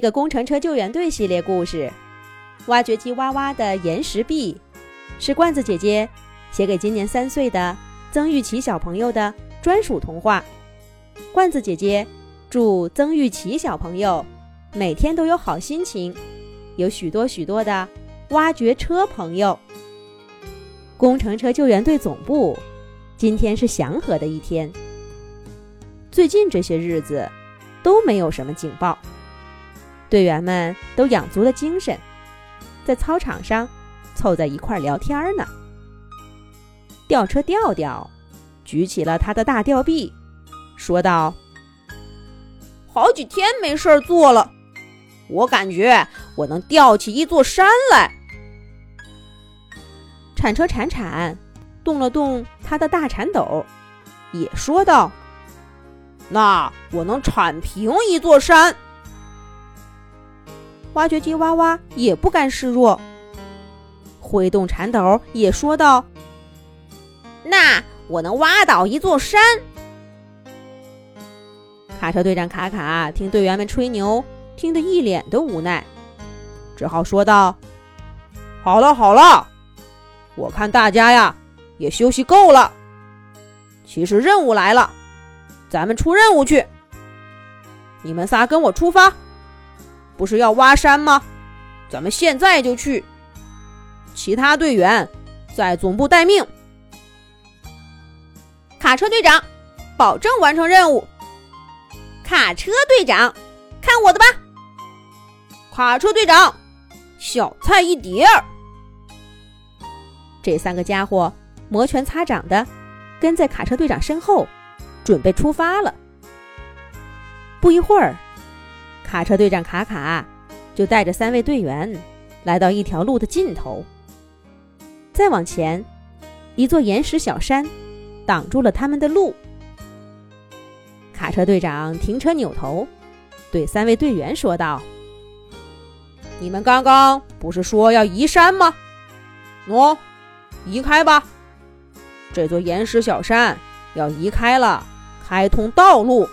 一个工程车救援队系列故事，《挖掘机哇哇的岩石壁》，是罐子姐姐写给今年三岁的曾玉琪小朋友的专属童话。罐子姐姐祝曾玉琪小朋友每天都有好心情，有许多许多的挖掘车朋友。工程车救援队总部今天是祥和的一天。最近这些日子都没有什么警报。队员们都养足了精神，在操场上凑在一块聊天呢。吊车吊吊举起了他的大吊臂，说道：“好几天没事儿做了，我感觉我能吊起一座山来。”铲车铲铲动了动他的大铲斗，也说道：“那我能铲平一座山。”挖掘机哇哇也不甘示弱，挥动铲斗也说道：“那我能挖倒一座山。”卡车队长卡卡听队员们吹牛，听得一脸的无奈，只好说道：“好了好了，我看大家呀也休息够了。其实任务来了，咱们出任务去。你们仨跟我出发。”不是要挖山吗？咱们现在就去。其他队员在总部待命。卡车队长，保证完成任务。卡车队长，看我的吧。卡车队长，小菜一碟儿。这三个家伙摩拳擦掌的跟在卡车队长身后，准备出发了。不一会儿。卡车队长卡卡就带着三位队员来到一条路的尽头。再往前，一座岩石小山挡住了他们的路。卡车队长停车扭头，对三位队员说道：“你们刚刚不是说要移山吗？喏，移开吧。这座岩石小山要移开了，开通道路。”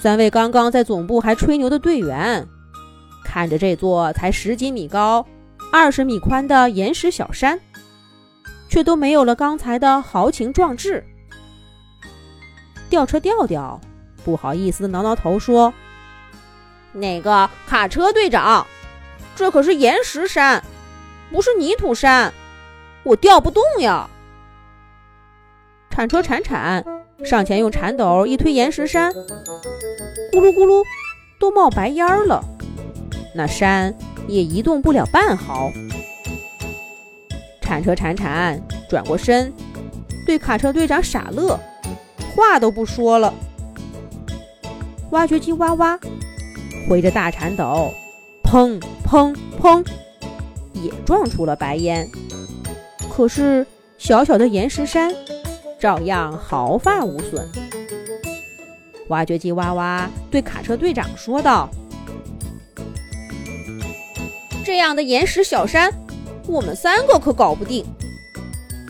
三位刚刚在总部还吹牛的队员，看着这座才十几米高、二十米宽的岩石小山，却都没有了刚才的豪情壮志。吊车吊吊不好意思的挠挠头说：“那个卡车队长，这可是岩石山，不是泥土山，我吊不动呀。”铲车铲铲上前用铲斗一推岩石山。咕噜咕噜，都冒白烟了，那山也移动不了半毫。铲车铲铲转过身，对卡车队长傻乐，话都不说了。挖掘机哇哇，挥着大铲斗，砰砰砰，也撞出了白烟。可是小小的岩石山，照样毫发无损。挖掘机哇哇对卡车队长说道：“这样的岩石小山，我们三个可搞不定。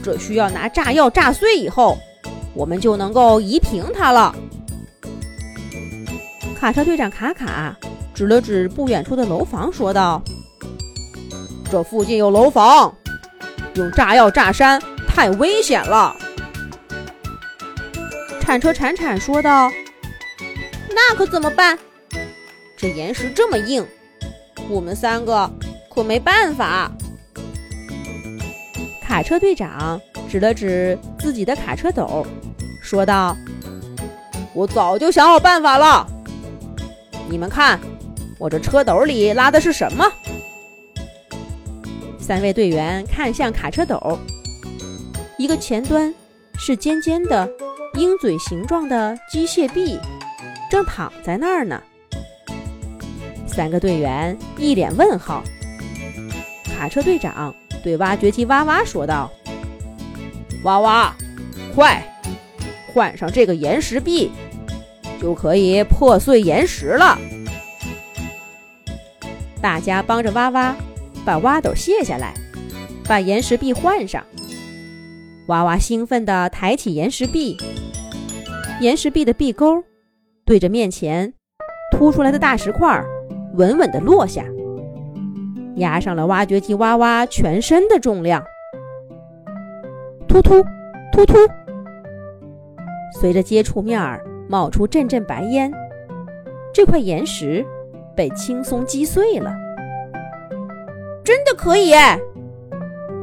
这需要拿炸药炸碎以后，我们就能够移平它了。”卡车队长卡卡指了指不远处的楼房，说道：“这附近有楼房，用炸药炸山太危险了。”铲车铲铲说道。那可怎么办？这岩石这么硬，我们三个可没办法。卡车队长指了指自己的卡车斗，说道：“我早就想好办法了。你们看，我这车斗里拉的是什么？”三位队员看向卡车斗，一个前端是尖尖的鹰嘴形状的机械臂。正躺在那儿呢。三个队员一脸问号。卡车队长对挖掘机哇哇说道：“哇哇，快，换上这个岩石臂，就可以破碎岩石了。”大家帮着哇哇把挖斗卸下来，把岩石臂换上。哇哇兴奋地抬起岩石臂，岩石臂的臂钩。对着面前凸出来的大石块稳稳地落下，压上了挖掘机哇哇全身的重量。突突突突，随着接触面冒出阵阵白烟，这块岩石被轻松击碎了。真的可以！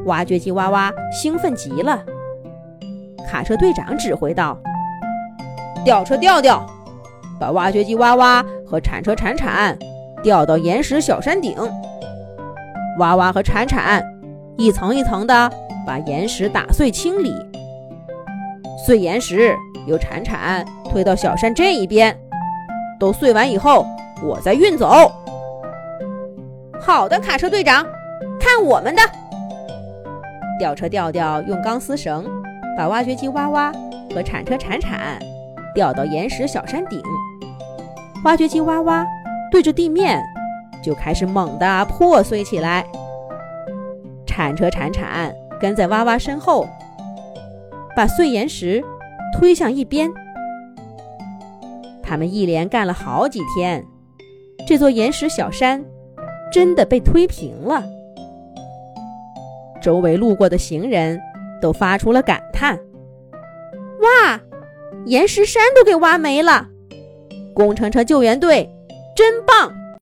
挖掘机哇哇兴奋极了。卡车队长指挥道：“吊车吊吊，把挖掘机挖挖和铲车铲铲吊到岩石小山顶。挖挖和铲铲一层一层的把岩石打碎清理。碎岩石由铲铲推到小山这一边。都碎完以后，我再运走。”好的，卡车队长，看我们的！吊车吊吊用钢丝绳把挖掘机挖挖和铲车铲铲吊到岩石小山顶，挖掘机挖挖对着地面就开始猛地破碎起来。铲车铲铲跟在挖挖身后，把碎岩石推向一边。他们一连干了好几天，这座岩石小山。真的被推平了，周围路过的行人都发出了感叹：“哇，岩石山都给挖没了！工程车救援队真棒！”